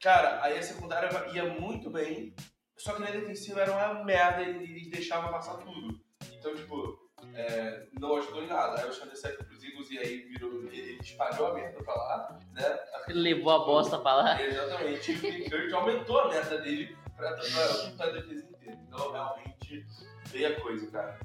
Cara, aí a secundária ia muito bem, só que na defensiva era uma merda, ele deixava passar tudo. Então, tipo, é, não ajudou em nada. Aí o Sean Desai foi pros Eagles e aí virou, ele, espalhou a merda pra lá, né? Levou a bosta pra lá. Exatamente. E o Hurt aumentou a meta dele pra, pra, pra defesa inteira. Então, realmente, veio a coisa, cara.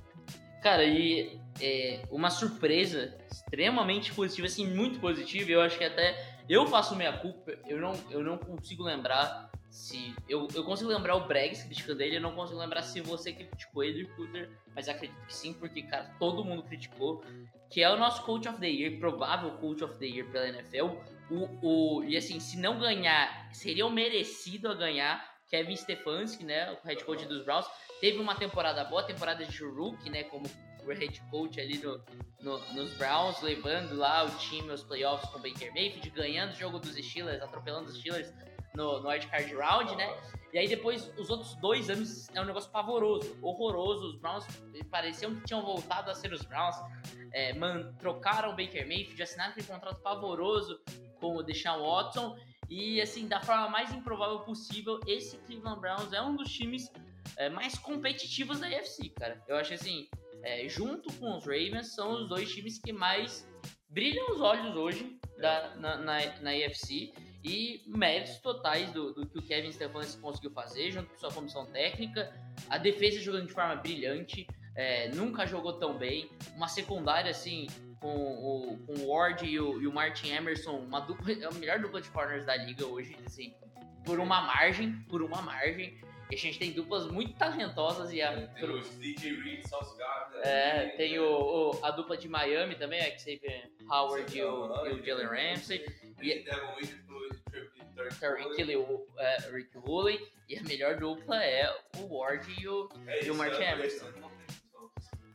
Cara, e é, uma surpresa extremamente positiva, assim, muito positiva, eu acho que até eu faço minha culpa, eu não, eu não consigo lembrar se. Eu, eu consigo lembrar o Bregs criticando ele, eu não consigo lembrar se você criticou ele, Cutter, mas acredito que sim, porque, cara, todo mundo criticou, que é o nosso Coach of the Year, provável Coach of the Year pela NFL. O, o, e assim, se não ganhar, seria o merecido a ganhar Kevin Stefanski, né, o head coach dos Browns. Teve uma temporada boa, temporada de rookie, né, como o head coach ali no, no- nos Browns, levando lá o time aos playoffs com o Baker Mayfield, ganhando o jogo dos Steelers, atropelando os Steelers no, no wildcard round, né? E aí depois, os outros dois anos é um negócio pavoroso, horroroso. Os Browns pareciam que tinham voltado a ser os Browns. É, man, trocaram o Baker Mayfield, assinaram aquele contrato pavoroso com o Deshaun Watson. E assim, da forma mais improvável possível, esse Cleveland Browns é um dos times é, mais competitivos da AFC, cara. Eu acho assim, é, junto com os Ravens, são os dois times que mais brilham os olhos hoje da, na, na, na. E méritos totais do, do que o Kevin Stefanski conseguiu fazer, junto com sua comissão técnica. A defesa jogando de forma brilhante, é, nunca jogou tão bem. Uma secundária, assim, com o, com o Ward e o, e o Martin Emerson, uma dupla, é a melhor dupla de corners da liga hoje, assim, por uma margem, por uma margem. E a gente tem duplas muito talentosas e a, Tem os DJ Reed, Sauce Gardner. é, tem o, o- a dupla de Miami também, a Xavier Howard e o, e o Jalen Ramsey. E Devon pro o é, Rick Woolley. E a melhor dupla é o Ward e o, É e o Martin é, Emerson.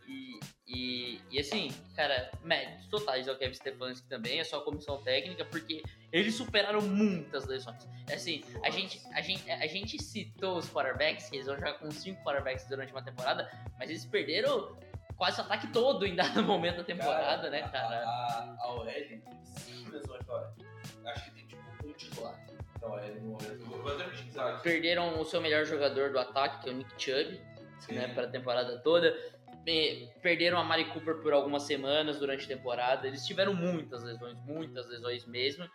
E, e, e assim, cara, méritos totais ao Kevin Stefanski também, é só a comissão técnica, porque eles superaram muitas lesões. É Assim, a gente, a, gente, a gente citou os quarterbacks, que eles vão jogar com cinco quarterbacks durante uma temporada, mas eles perderam quase o ataque todo em dado [laughs] momento da temporada, né, cara? A, a OL tem cinco lesões OL. Acho que tem tipo um titular da OL no momento. Vou até pesquisar aqui. Perderam o seu melhor jogador do ataque, que é o Nick Chubb, Sim. né, para a temporada toda. Perderam a Mari Cooper por algumas semanas durante a temporada. Eles tiveram muitas lesões, muitas lesões mesmo.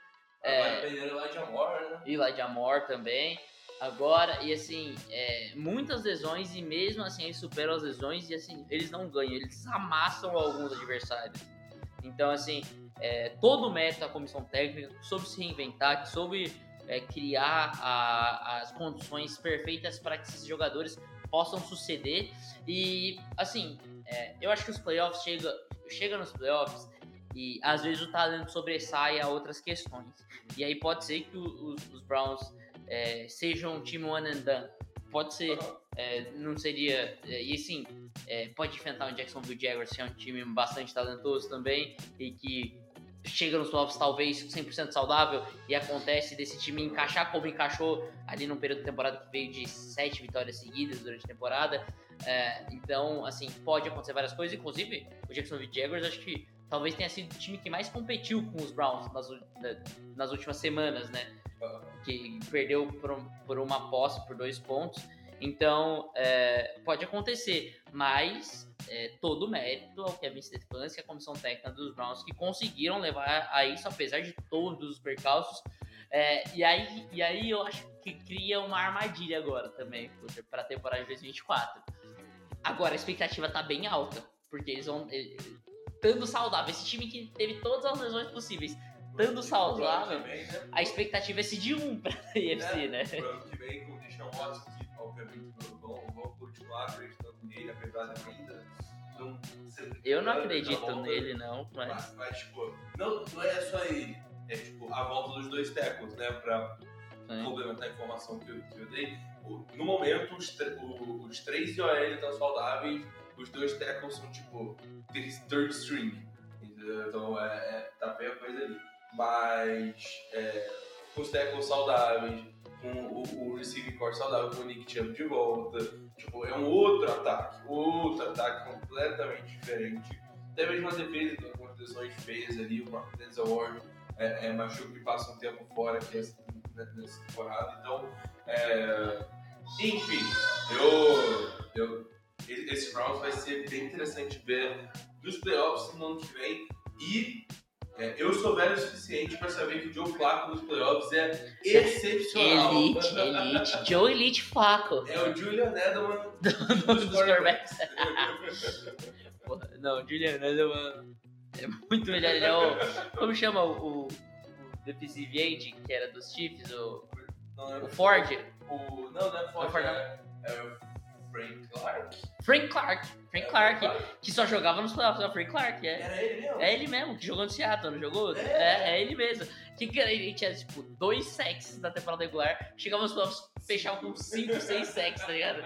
Agora perderam lá de né? e lá de Amor também. Agora, e assim, é, muitas lesões, e mesmo assim eles superam as lesões, e assim, eles não ganham, eles amassam alguns adversários. Então, assim, é, todo o mérito da comissão técnica soube se reinventar, que soube é, criar a- as condições perfeitas para que esses jogadores possam suceder. E, assim, é, eu acho que os playoffs chega, chega nos playoffs e às vezes o talento sobressai a outras questões. E aí pode ser que os, os Browns é, sejam um time one and done. Pode ser, é, não seria. é, e assim, é, pode enfrentar o Jacksonville Jaguars, que é um time bastante talentoso também e que chega nos playoffs talvez 100% saudável e acontece desse time encaixar como encaixou ali num período de temporada que veio de sete vitórias seguidas durante a temporada. É, então, assim, pode acontecer várias coisas, inclusive o Jacksonville Jaguars acho que talvez tenha sido o time que mais competiu com os Browns nas, nas últimas semanas, né? Que perdeu por, por uma posse, por dois pontos. Então, é, pode acontecer, mas é, todo o mérito ao Kevin Stefanski e à comissão técnica dos Browns que conseguiram levar a isso, apesar de todos os percalços. É, e, aí, e aí eu acho que cria uma armadilha agora também para a temporada de 2024. Agora a expectativa tá bem alta, porque eles vão. Estando saudável, esse time que teve todas as lesões possíveis, estando saudável, a expectativa é se de um pra [laughs] AFC, né? Pro ano que vem com o Deshaun Watson, que obviamente vão, vão continuar acreditando nele, apesar de ainda não ser Eu não na acredito volta. nele, não, mas. Mas, tipo, não, não é só ele. É tipo a volta dos dois tackles, né? Pra né? complementar a informação que eu, que eu dei. No momento, os, os três de OL estão saudáveis, os dois tackles são tipo third- string. Então é, é, tá bem a coisa ali. Mas é, os tackles saudáveis, com o, o receiving core saudável, com o Nick Chubb de volta, tipo, é um outro ataque, outro ataque completamente diferente. Até mesmo a defesa tem algumas lesões feias ali, o Mark Denzel Ward é, é machuca e passa um tempo fora aqui essa- nessa temporada. Então, é, enfim, eu, eu, esse Browns vai ser bem interessante ver nos playoffs no ano que vem. E é, eu sou velho o suficiente para saber que o Joe Flacco nos playoffs é excepcional. Elite, Elite, Joe Elite Flaco. É o Julian Edelman [laughs] dos quarterbacks. [laughs] Porra, Não, Julian Edelman é muito melhor. Ele é o. Como chama o, o, o defensive end, que era dos Chiefs? O, Não, é o Ford? O, não, não é Ford, Ford, não. é, é Frank Clark. Frank Clark. Frank É, Clark, que só jogava nos playoffs. É o Frank Clark, é. Era ele mesmo? É ele mesmo, que jogou no Seattle, não jogou? É. É, é ele mesmo. Que que ele tinha, tipo, dois sacks na temporada regular, chegava nos playoffs, fechava com cinco, [laughs] seis sacks, tá ligado?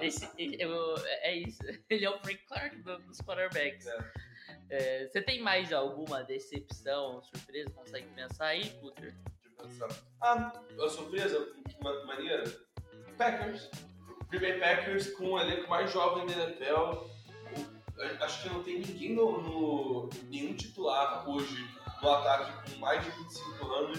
Esse, eu- é isso. [laughs] Ele é o Frank Clark do- dos quarterbacks. É. É, Você tem mais alguma decepção, surpresa? Consegue pensar aí, Puter? Deixa eu pensar. Ah, a surpresa ma- maneira. Packers. Green Bay Packers com o elenco mais jovem da NFL. Acho que não tem ninguém no, no- nenhum titular hoje no ataque com mais de 25 anos.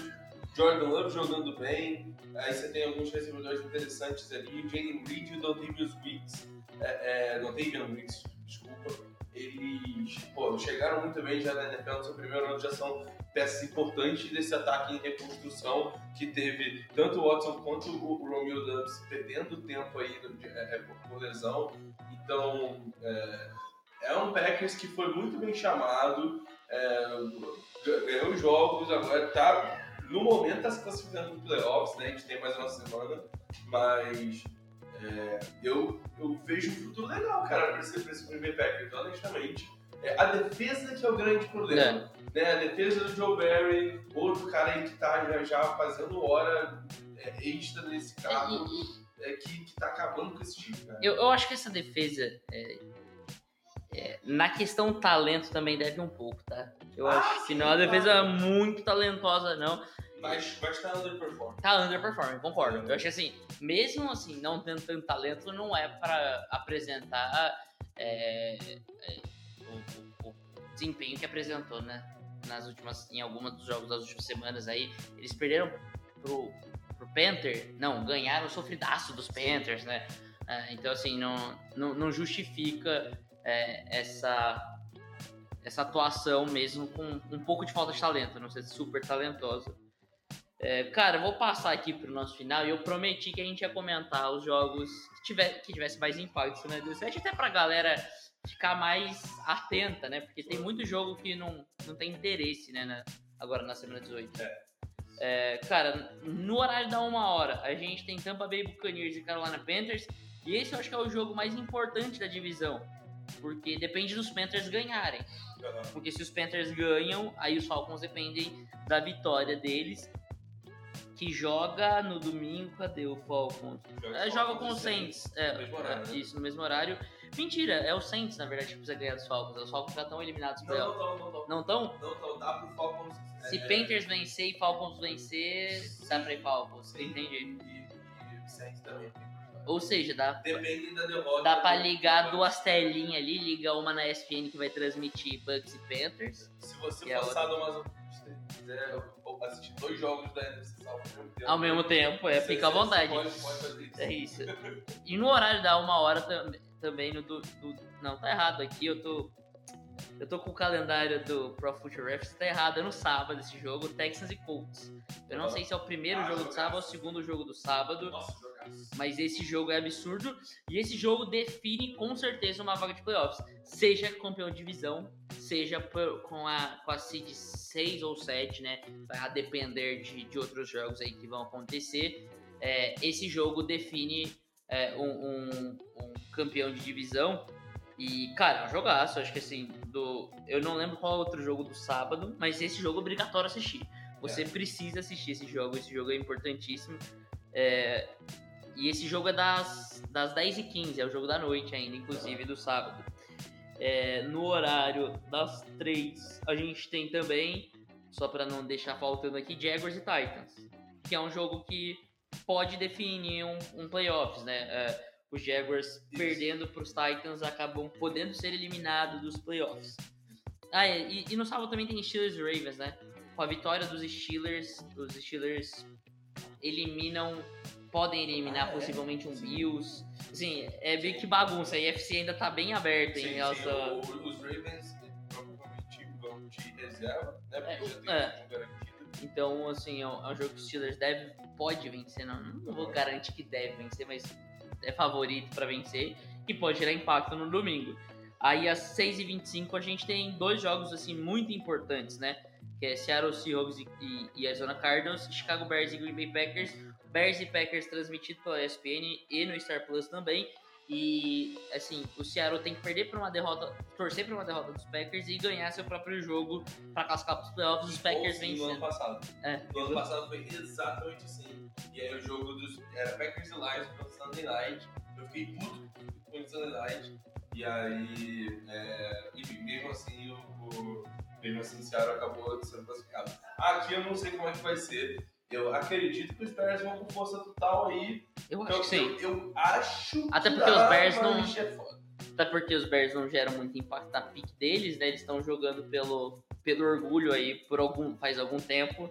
Jordan Love jogando bem. Aí você tem alguns recebedores interessantes ali. Jalen Reed e o Dontavius Wicks. É, é, Dontavian Wicks, desculpa. Eles pô, chegaram muito bem já na NFL no seu primeiro ano, já são peças importantes desse ataque em reconstrução que teve tanto o Watson quanto o Romeo Dubs perdendo tempo aí é, é, por lesão. Então, é, é um Packers que foi muito bem chamado, é, ganhou jogos, agora tá no momento está se classificando para playoffs, né? A gente tem mais uma semana, mas é, eu, eu vejo um futuro legal, cara, para esse, pra esse Green Bay Packers, honestamente. É, a defesa que é o grande problema. É. Né? A defesa do Joe Barry, outro cara aí que tá já, já fazendo hora é, extra nesse carro, é, que, que tá acabando com esse time, cara. Eu, eu acho que essa defesa, é, é, na questão talento também deve um pouco, tá? Eu ah, acho que não é uma defesa muito talentosa, não. Mas, mas tá underperforming. Tá underperforming, concordo. Eu acho que assim, mesmo assim, não tendo tanto talento, não é para apresentar é, é, o, o, o, desempenho que apresentou, né? Nas últimas, em algumas dos jogos das últimas semanas aí. Eles perderam pro, pro Panther, não, ganharam o sofridaço dos Panthers, né? É, então, assim, não, não, não justifica é, essa essa atuação mesmo com um pouco de falta de talento, não ser super talentosa. É, cara, vou passar aqui pro nosso final e eu prometi que a gente ia comentar os jogos que, tiver, que tivesse mais impacto na 17, até pra galera ficar mais atenta, né? Porque tem muito jogo que não, não tem interesse, né? Na, agora na semana 18. É. É, cara, no horário da uma hora, a gente tem Tampa Bay Buccaneers e Carolina Panthers. E esse eu acho que é o jogo mais importante da divisão. Porque depende dos Panthers ganharem. Porque se os Panthers ganham, aí os Falcons dependem da vitória deles que joga no domingo, cadê o Falcons? Joga, é, joga com o Saints, Saints. É, no horário, é, né? isso, no mesmo horário. Mentira, é o Saints, na verdade, que precisa ganhar dos Falcons. Os Falcons já estão eliminados não, não, não, não, não estão. Não estão, dá pro Falcons. Se é... Panthers vencer e Falcons vencer, dá pra ir Falcons, Sim. entendi. E, e Saints também. Ou seja, dá, Depende da derrota. Dá pra ligar duas telinhas ali, liga uma na ESPN que vai transmitir Bucks e Panthers. Se você passar outra... umas quiser assistir dois jogos da NFC South ao mesmo tempo. Ao mesmo tempo, é, fica à vontade. Pode, pode fazer isso. É isso. E no horário da uma hora também, no do, do, Não, tá errado aqui, eu tô. Eu tô com o calendário do Pro Football Reference, tá errado, é no sábado esse jogo, Texans e Colts. Eu não sei se é o primeiro ah, jogo do sábado ou o segundo jogo do sábado. Nossa, mas esse jogo é absurdo e esse jogo define com certeza uma vaga de playoffs. Seja campeão de divisão, seja com, a, com a seed 6 ou 7, né? Vai depender de, de outros jogos aí que vão acontecer. É, esse jogo define é, um, um, um, campeão de divisão. E, cara, é um jogaço. Acho que assim, do, eu não lembro qual outro jogo do sábado, mas esse jogo é obrigatório assistir. Você é. precisa assistir esse jogo, esse jogo é importantíssimo. É, e esse jogo é das, das 10h15, é o jogo da noite ainda, inclusive, do sábado. É, no horário das 3, a gente tem também, só para não deixar faltando aqui, Jaguars e Titans, que é um jogo que pode definir um, um playoffs, né? É, os Jaguars perdendo para os Titans acabam podendo ser eliminados dos playoffs. Ah, é, e, e, no sábado também tem Steelers e Ravens, né? Com a vitória dos Steelers, os Steelers eliminam podem eliminar ah, é? possivelmente um Bills. Assim, é bem que bagunça. A UFC ainda tá bem aberta sim, em relação. Sim, os Ravens provavelmente vão de reserva, né? Porque é, já tem é. um garantido. Então, assim, é um, é jogo que o Steelers deve, pode vencer. Não, não vou garantir que deve vencer, mas é favorito para vencer e pode gerar impacto no domingo. Aí às 6h25 a gente tem dois jogos assim muito importantes, né? Que é Seattle Seahawks e, e, e Arizona Cardinals, Chicago Bears e Green Bay Packers. Bears e Packers transmitido pela ESPN e no Star Plus também. E assim, o Seattle tem que perder para uma derrota, torcer para uma derrota dos Packers e ganhar seu próprio jogo para cascar para os playoffs. Os Packers vencendo. No ano passado. É. No ano passado foi exatamente assim. E aí o jogo dos era Packers e Lions no Sunday Night. Eu fiquei puto com o Sunday Night. E aí, é, enfim, mesmo assim, o, o mesmo assim, o Seattle acabou sendo classificado. Aqui eu não sei como é que vai ser. Eu acredito que os Bears vão com força total aí. Eu acho que sim. Eu, eu acho Até porque os Bears não. É Até porque os Bears não geram muito impacto na pique deles, né? Eles estão jogando pelo, pelo orgulho aí por algum, faz algum tempo.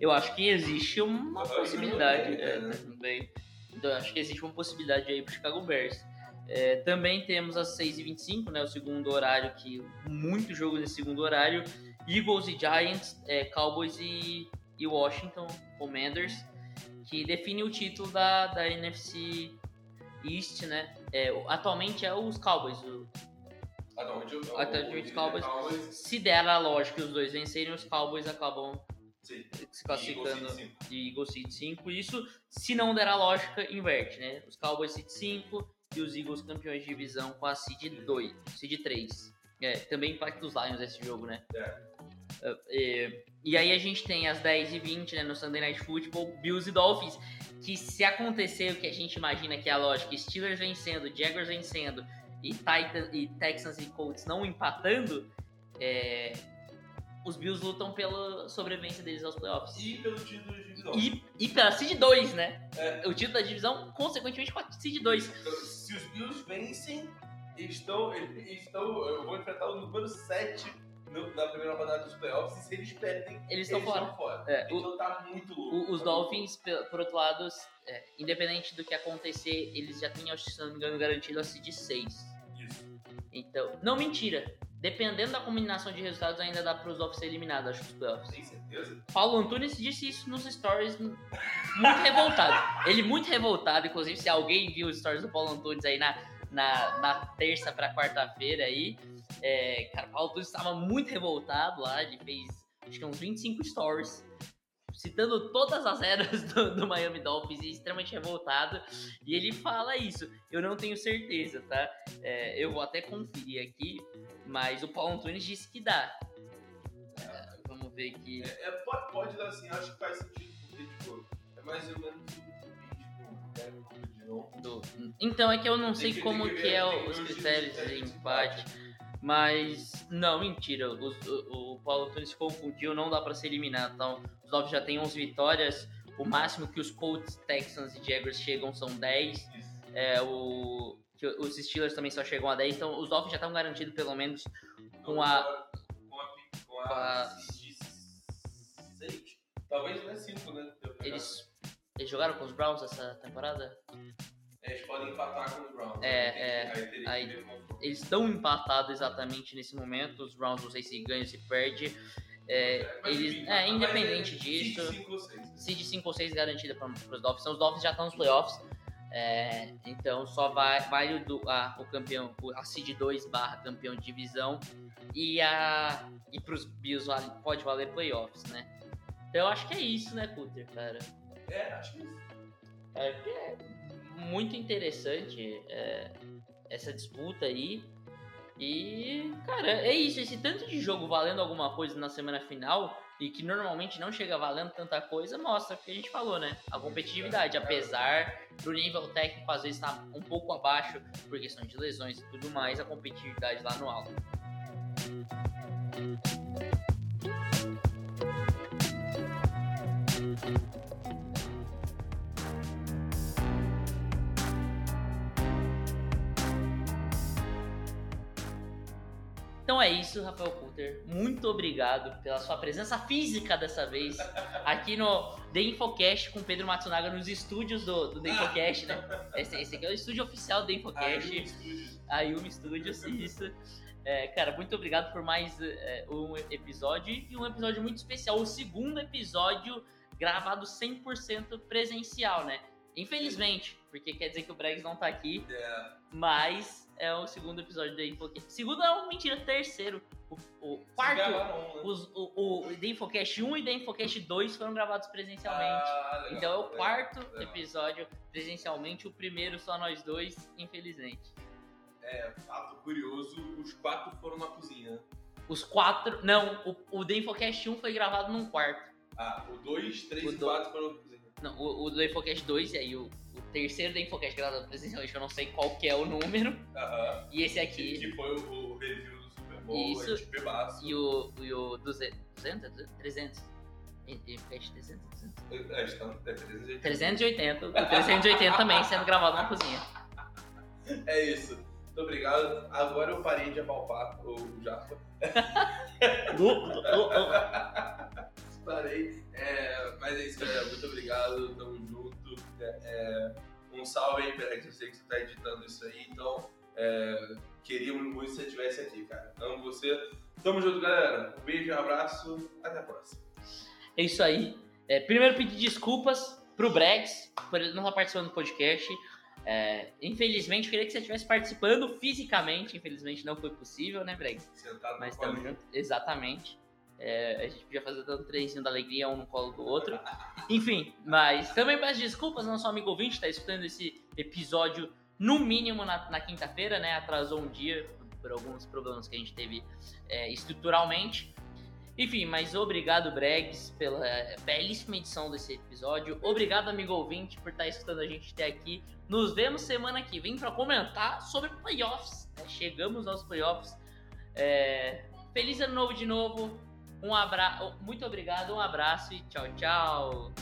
Eu acho que existe uma Mas possibilidade. é, né? também. Então, eu acho que existe uma possibilidade aí pro Chicago Bears. É, também temos às 6h25, né? O segundo horário, que muito jogo nesse segundo horário. Eagles e Giants, é, Cowboys e, e Washington Commanders, que define o título da, da NFC East, né? É, atualmente é os Cowboys. o- o- os o- Cowboys. Cowboys. se der a lógica os dois vencerem, os Cowboys acabam Sim. se classificando de Eagles Seed 5. Isso, se não der a lógica, inverte, né? Os Cowboys Seed 5 e os Eagles campeões de divisão com a Seed 2, Seed 3. É, também impacta os Lions esse jogo, né? É. É, é, e aí a gente tem às 10h20, né, no Sunday Night Football, Bills e Dolphins, que se acontecer o que a gente imagina que é a lógica, Steelers vencendo, Jaguars vencendo e, Titan, e Texans e Colts não empatando, é, os Bills lutam pela sobrevivência deles aos playoffs. E pelo título de divisão. E, e pela Seed 2, né? É. O título da divisão, consequentemente, com a Seed 2. Então, se os Bills vencem, estão, estão, eu vou enfrentar o número 7 no- na primeira rodada dos playoffs. E se eles perdem, Eles estão fora. estão fora. É, então tá muito louco. O- os Tá Dolphins, pe- por outro lado, é, independente do que acontecer, eles já que, se não me engano, garantido a Seed 6. muito louco. Isso. Então, não mentira. Dependendo da combinação de resultados, ainda dá para os Dolphins ser eliminados, acho, dos playoffs. Tem certeza? Paulo Antunes disse isso nos stories, muito revoltado. Ele muito revoltado, inclusive, se alguém viu os stories do Paulo Antunes aí na, na, na terça para quarta-feira aí, é, cara, o Paulo Antunes estava muito revoltado lá, ele fez, acho que uns 25 stories, citando todas as eras [laughs] do, do Miami Dolphins e extremamente revoltado, e ele fala isso, eu não tenho certeza, tá? É, eu vou até conferir aqui, mas o Paulo Antunes disse que dá. É, vamos ver aqui. É, é, pode, pode dar assim, acho que faz sentido, porque, tipo, é mais ou menos o que, tipo, é, de novo. Do- Então é que eu não sei como que que ver- é que os critérios de empate, mas não, mentira, os- o, o Paulo Antunes se confundiu, não dá pra ser eliminado, então os Dolphins já têm 11 vitórias, o máximo que os Colts, Texans e Jaguars chegam são 10, Isso. é, o, que os Steelers também só chegam a 10, então os Dolphins já estão garantidos pelo menos com a... Com a. Com a. Talvez não é 5, né? Pegar. Eles, eles jogaram com os Browns essa temporada? É, Eles podem empatar com os Browns. É, né? é, Aí aí- Eles estão empatados exatamente nesse momento, os Browns não sei se ganha ou se perde, é, Mas, eles, enfim, é, mas independente é disso... seis. seed 5 ou 6 garantida para os Dolphins. Então os Dolphins já estão nos playoffs. É, então só vai, vai o, a, o campeão, a seed 2 barra campeão de divisão e a e pros Bills vale, pode valer playoffs, né? Então eu acho que é isso, né, Cutter, cara? É, acho que isso. É, é muito interessante é, essa disputa aí. E, cara, é isso. Esse tanto de jogo valendo alguma coisa na semana final e que normalmente não chega valendo tanta coisa, mostra o que a gente falou, né? A competitividade, apesar do nível técnico às vezes estar um pouco abaixo por questão de lesões e tudo mais, a competitividade lá no alto. Então é isso, Rafael Coulter. Muito obrigado pela sua presença física dessa vez aqui no The Infocast com Pedro Matsunaga nos estúdios do, do The Infocast, né? Esse, esse aqui é o estúdio oficial do The Infocast. A Yumi Studios, isso. É, cara, muito obrigado por mais é, um episódio e um episódio muito especial. O segundo episódio gravado 100% presencial, né? Infelizmente, porque quer dizer que o Bregs não tá aqui, É, mas é o segundo episódio do Infocast. Segundo é um mentira, terceiro. O, o quarto, gravaram né? os, o, o The Infocast 1 e The Infocast 2 foram gravados presencialmente. Ah, legal, então é o legal, quarto legal. episódio presencialmente, o primeiro só nós dois, infelizmente. É, fato curioso, os quatro foram na cozinha. Os quatro. Não, o, o The Infocast 1 foi gravado num quarto. Ah, o 2, 3 O e do- 4 foram na cozinha. Não, o, o The Infocast 2, e aí o, o terceiro The Infocast gravado presencialmente, eu não sei qual que é o número. Aham. E esse Que, aqui. que foi o, o review do Super Bowl, Isso. a gente bebaço. E o, e o 200, 200? 300? The Infocast 300? 300? É, está no 380. 380. O 380 também sendo gravado na cozinha. [laughs] É isso. Muito obrigado. Agora eu parei de apalpar o Japa. [laughs] Parei. É, mas é isso, galera. Muito obrigado. Tamo junto. É, é, um salve aí, Perex. Eu sei que você tá editando isso aí, então é, queríamos muito se você estivesse aqui, cara. Amo você. Tamo junto, galera. Um beijo, um abraço. Até a próxima. É isso aí. É, primeiro pedir desculpas pro Bregs por ele não estar participando do podcast. É, infelizmente, eu queria que você estivesse participando fisicamente. Infelizmente, não foi possível, né, Bregs? Sentado Mas no estamos colinho. juntos. Exatamente. É, a gente podia fazer tanto trenzinho da alegria, um no colo do outro. Enfim, mas também peço desculpas, nosso amigo ouvinte está escutando esse episódio no mínimo na, na quinta-feira, né? Atrasou um dia por alguns problemas que a gente teve é, estruturalmente. Enfim, mas obrigado, Bregs, pela belíssima edição desse episódio. Obrigado, amigo ouvinte, por estar escutando a gente até aqui. Nos vemos semana que vem para comentar sobre playoffs. né? Chegamos aos playoffs. É, Feliz ano novo de novo. Um abraço, muito obrigado, um abraço e tchau, tchau.